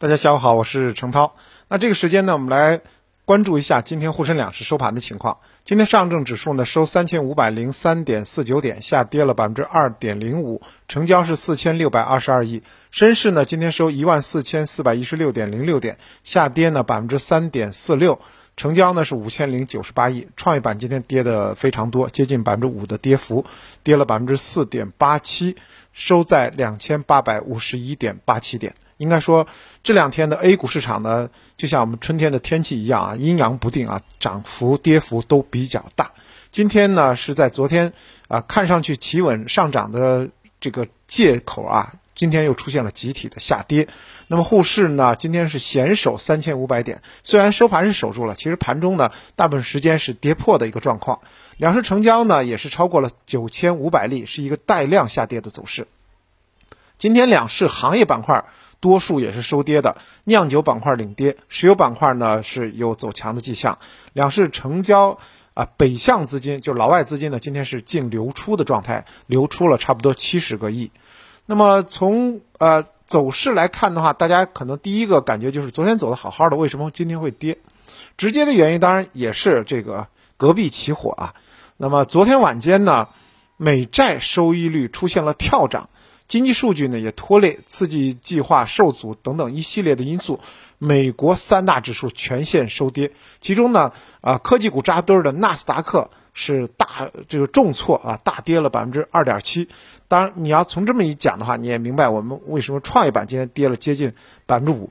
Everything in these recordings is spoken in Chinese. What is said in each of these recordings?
大家下午好，我是程涛。那这个时间呢，我们来关注一下今天沪深两市收盘的情况。今天上证指数呢收三千五百零三点四九点，下跌了百分之二点零五，成交是四千六百二十二亿。深市呢今天收一万四千四百一十六点零六点，下跌呢百分之三点四六，成交呢是五千零九十八亿。创业板今天跌的非常多，接近百分之五的跌幅，跌了百分之四点八七，收在两千八百五十一点八七点。应该说，这两天的 A 股市场呢，就像我们春天的天气一样啊，阴阳不定啊，涨幅跌幅都比较大。今天呢，是在昨天啊，看上去企稳上涨的这个借口啊，今天又出现了集体的下跌。那么沪市呢，今天是险守三千五百点，虽然收盘是守住了，其实盘中呢，大部分时间是跌破的一个状况。两市成交呢，也是超过了九千五百例，是一个带量下跌的走势。今天两市行业板块。多数也是收跌的，酿酒板块领跌，石油板块呢是有走强的迹象。两市成交啊，北向资金就老外资金呢，今天是净流出的状态，流出了差不多七十个亿。那么从呃走势来看的话，大家可能第一个感觉就是昨天走的好好的，为什么今天会跌？直接的原因当然也是这个隔壁起火啊。那么昨天晚间呢，美债收益率出现了跳涨。经济数据呢也拖累，刺激计划受阻等等一系列的因素，美国三大指数全线收跌。其中呢，啊科技股扎堆儿的纳斯达克是大这个重挫啊，大跌了百分之二点七。当然，你要从这么一讲的话，你也明白我们为什么创业板今天跌了接近百分之五，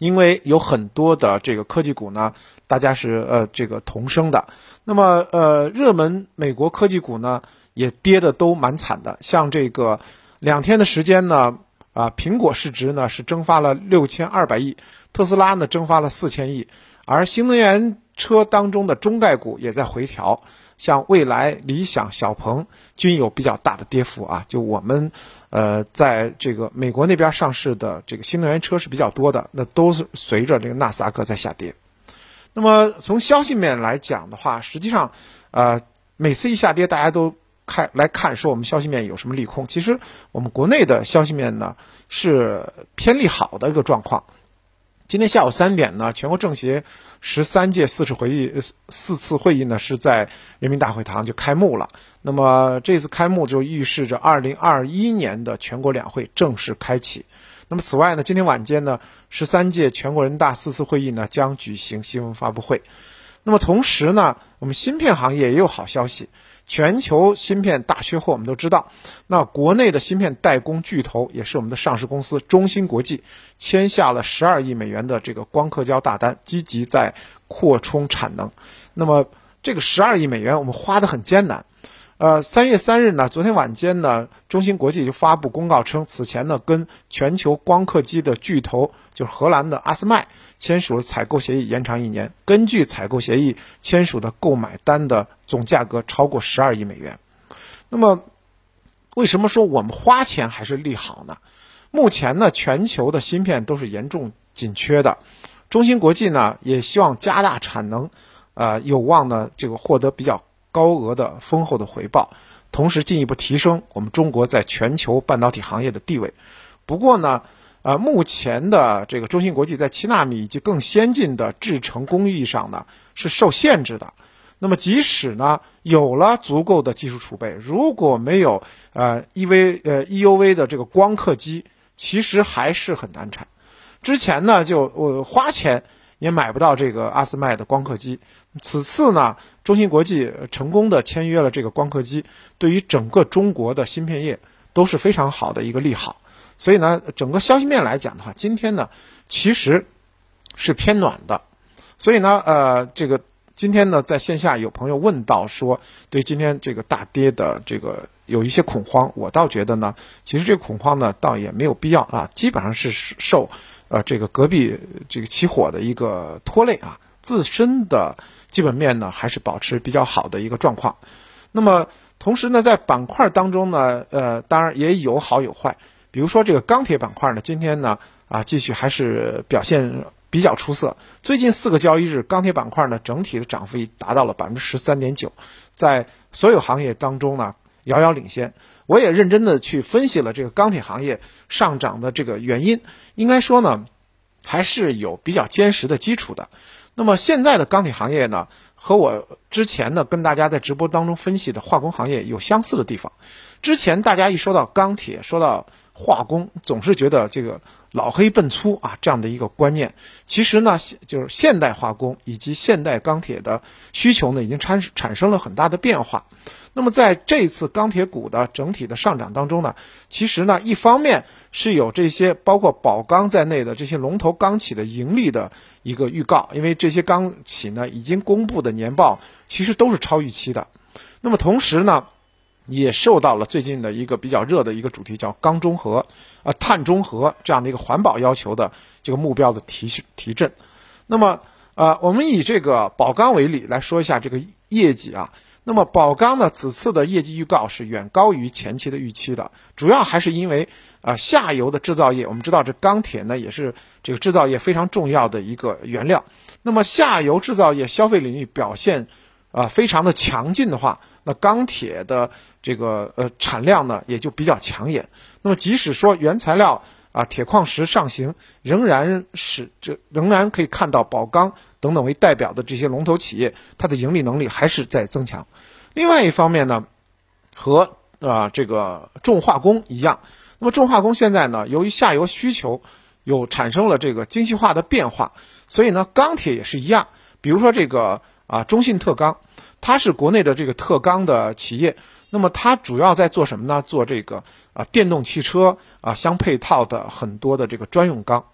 因为有很多的这个科技股呢，大家是呃这个同升的。那么呃热门美国科技股呢也跌的都蛮惨的，像这个。两天的时间呢，啊，苹果市值呢是蒸发了六千二百亿，特斯拉呢蒸发了四千亿，而新能源车当中的中概股也在回调，像蔚来、理想、小鹏均有比较大的跌幅啊。就我们，呃，在这个美国那边上市的这个新能源车是比较多的，那都是随着这个纳斯达克在下跌。那么从消息面来讲的话，实际上，呃，每次一下跌，大家都。看来看说我们消息面有什么利空？其实我们国内的消息面呢是偏利好的一个状况。今天下午三点呢，全国政协十三届四次会议四次会议呢是在人民大会堂就开幕了。那么这次开幕就预示着二零二一年的全国两会正式开启。那么此外呢，今天晚间呢，十三届全国人大四次会议呢将举行新闻发布会。那么同时呢，我们芯片行业也有好消息。全球芯片大缺货，我们都知道。那国内的芯片代工巨头也是我们的上市公司中芯国际，签下了十二亿美元的这个光刻胶大单，积极在扩充产能。那么这个十二亿美元，我们花的很艰难。呃，三月三日呢，昨天晚间呢，中芯国际就发布公告称，此前呢跟全球光刻机的巨头，就是荷兰的阿斯麦签署了采购协议，延长一年。根据采购协议签署的购买单的总价格超过十二亿美元。那么，为什么说我们花钱还是利好呢？目前呢，全球的芯片都是严重紧缺的，中芯国际呢也希望加大产能，呃，有望呢这个获得比较。高额的丰厚的回报，同时进一步提升我们中国在全球半导体行业的地位。不过呢，呃，目前的这个中芯国际在七纳米以及更先进的制程工艺上呢是受限制的。那么，即使呢有了足够的技术储备，如果没有呃 EV 呃 EUV 的这个光刻机，其实还是很难产。之前呢就我花钱。也买不到这个阿斯麦的光刻机。此次呢，中芯国际成功的签约了这个光刻机，对于整个中国的芯片业都是非常好的一个利好。所以呢，整个消息面来讲的话，今天呢其实是偏暖的。所以呢，呃，这个今天呢，在线下有朋友问到说，对今天这个大跌的这个有一些恐慌，我倒觉得呢，其实这个恐慌呢，倒也没有必要啊，基本上是受。呃，这个隔壁这个起火的一个拖累啊，自身的基本面呢还是保持比较好的一个状况。那么同时呢，在板块当中呢，呃，当然也有好有坏。比如说这个钢铁板块呢，今天呢啊继续还是表现比较出色。最近四个交易日，钢铁板块呢整体的涨幅已达到了百分之十三点九，在所有行业当中呢遥遥领先。我也认真的去分析了这个钢铁行业上涨的这个原因。应该说呢，还是有比较坚实的基础的。那么现在的钢铁行业呢，和我之前呢跟大家在直播当中分析的化工行业有相似的地方。之前大家一说到钢铁，说到化工，总是觉得这个老黑笨粗啊这样的一个观念。其实呢，就是现代化工以及现代钢铁的需求呢，已经产产生了很大的变化。那么在这次钢铁股的整体的上涨当中呢，其实呢，一方面是有这些包括宝钢在内的这些龙头钢企的盈利的一个预告，因为这些钢企呢已经公布的年报其实都是超预期的。那么同时呢，也受到了最近的一个比较热的一个主题，叫钢中和，啊碳中和这样的一个环保要求的这个目标的提提振。那么呃，我们以这个宝钢为例来说一下这个业绩啊。那么宝钢呢，此次的业绩预告是远高于前期的预期的，主要还是因为啊下游的制造业，我们知道这钢铁呢也是这个制造业非常重要的一个原料。那么下游制造业消费领域表现啊非常的强劲的话，那钢铁的这个呃产量呢也就比较抢眼。那么即使说原材料啊铁矿石上行，仍然是这仍然可以看到宝钢。等等为代表的这些龙头企业，它的盈利能力还是在增强。另外一方面呢，和啊这个重化工一样，那么重化工现在呢，由于下游需求有产生了这个精细化的变化，所以呢，钢铁也是一样。比如说这个啊中信特钢，它是国内的这个特钢的企业，那么它主要在做什么呢？做这个啊电动汽车啊相配套的很多的这个专用钢。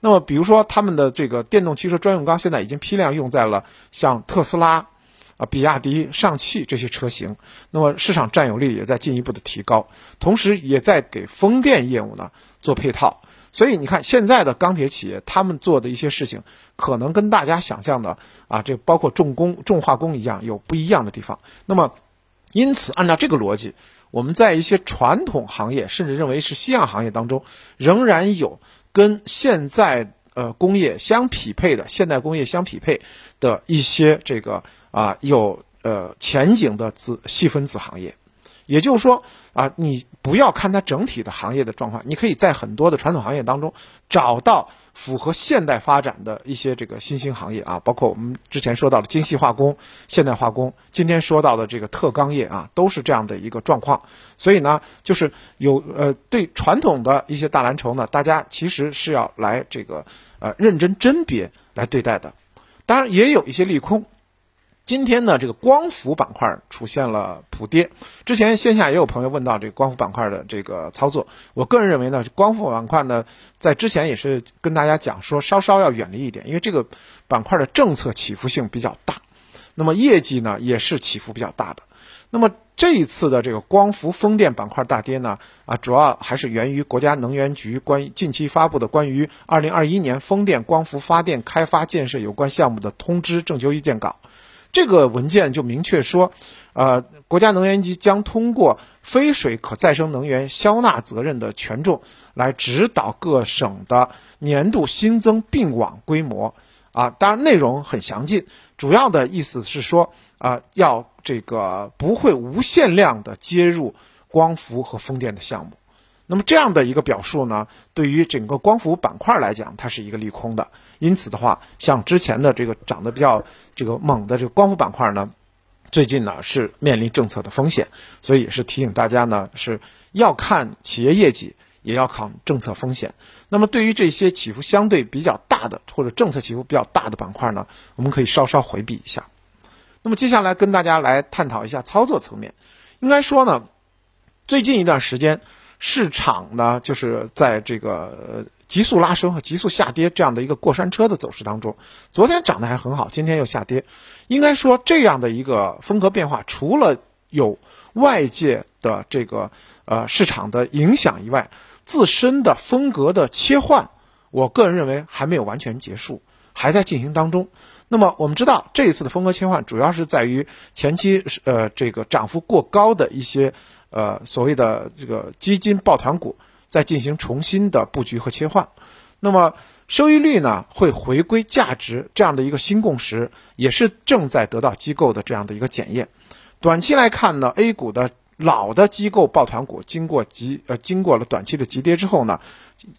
那么，比如说他们的这个电动汽车专用钢，现在已经批量用在了像特斯拉、啊比亚迪、上汽这些车型。那么市场占有率也在进一步的提高，同时也在给风电业务呢做配套。所以你看，现在的钢铁企业他们做的一些事情，可能跟大家想象的啊，这包括重工、重化工一样，有不一样的地方。那么，因此按照这个逻辑，我们在一些传统行业，甚至认为是夕阳行业当中，仍然有。跟现在呃工业相匹配的现代工业相匹配的一些这个啊有呃前景的子细分子行业，也就是说啊你不要看它整体的行业的状况，你可以在很多的传统行业当中找到。符合现代发展的一些这个新兴行业啊，包括我们之前说到的精细化工、现代化工，今天说到的这个特钢业啊，都是这样的一个状况。所以呢，就是有呃对传统的一些大蓝筹呢，大家其实是要来这个呃认真甄别来对待的。当然也有一些利空。今天呢，这个光伏板块出现了普跌。之前线下也有朋友问到这个光伏板块的这个操作，我个人认为呢，光伏板块呢，在之前也是跟大家讲说，稍稍要远离一点，因为这个板块的政策起伏性比较大，那么业绩呢也是起伏比较大的。那么这一次的这个光伏风电板块大跌呢，啊，主要还是源于国家能源局关于近期发布的关于二零二一年风电光伏发电开发建设有关项目的通知征求意见稿。这个文件就明确说，呃，国家能源局将通过非水可再生能源消纳责任的权重来指导各省的年度新增并网规模。啊，当然内容很详尽，主要的意思是说，啊，要这个不会无限量的接入光伏和风电的项目。那么这样的一个表述呢，对于整个光伏板块来讲，它是一个利空的。因此的话，像之前的这个涨得比较这个猛的这个光伏板块呢，最近呢是面临政策的风险，所以也是提醒大家呢是要看企业业绩，也要看政策风险。那么对于这些起伏相对比较大的或者政策起伏比较大的板块呢，我们可以稍稍回避一下。那么接下来跟大家来探讨一下操作层面。应该说呢，最近一段时间。市场呢，就是在这个急速拉升和急速下跌这样的一个过山车的走势当中，昨天涨得还很好，今天又下跌。应该说，这样的一个风格变化，除了有外界的这个呃市场的影响以外，自身的风格的切换，我个人认为还没有完全结束，还在进行当中。那么我们知道，这一次的风格切换，主要是在于前期呃这个涨幅过高的一些。呃，所谓的这个基金抱团股在进行重新的布局和切换，那么收益率呢会回归价值这样的一个新共识，也是正在得到机构的这样的一个检验。短期来看呢，A 股的老的机构抱团股经过急呃经过了短期的急跌之后呢，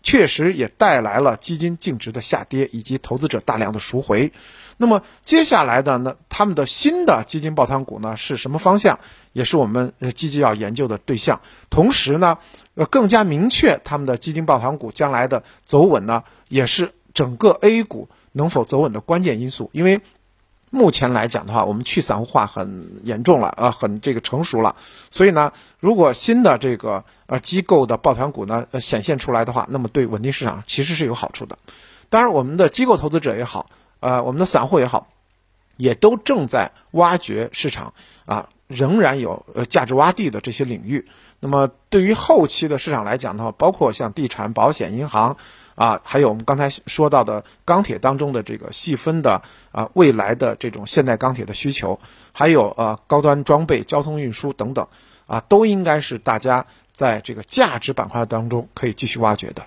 确实也带来了基金净值的下跌以及投资者大量的赎回。那么接下来的呢，他们的新的基金抱团股呢是什么方向，也是我们呃积极要研究的对象。同时呢，呃更加明确他们的基金抱团股将来的走稳呢，也是整个 A 股能否走稳的关键因素。因为目前来讲的话，我们去散户化很严重了啊，很这个成熟了。所以呢，如果新的这个呃机构的抱团股呢呃显现出来的话，那么对稳定市场其实是有好处的。当然，我们的机构投资者也好。呃，我们的散户也好，也都正在挖掘市场啊，仍然有呃价值洼地的这些领域。那么对于后期的市场来讲的话，包括像地产、保险、银行啊，还有我们刚才说到的钢铁当中的这个细分的啊未来的这种现代钢铁的需求，还有呃高端装备、交通运输等等啊，都应该是大家在这个价值板块当中可以继续挖掘的。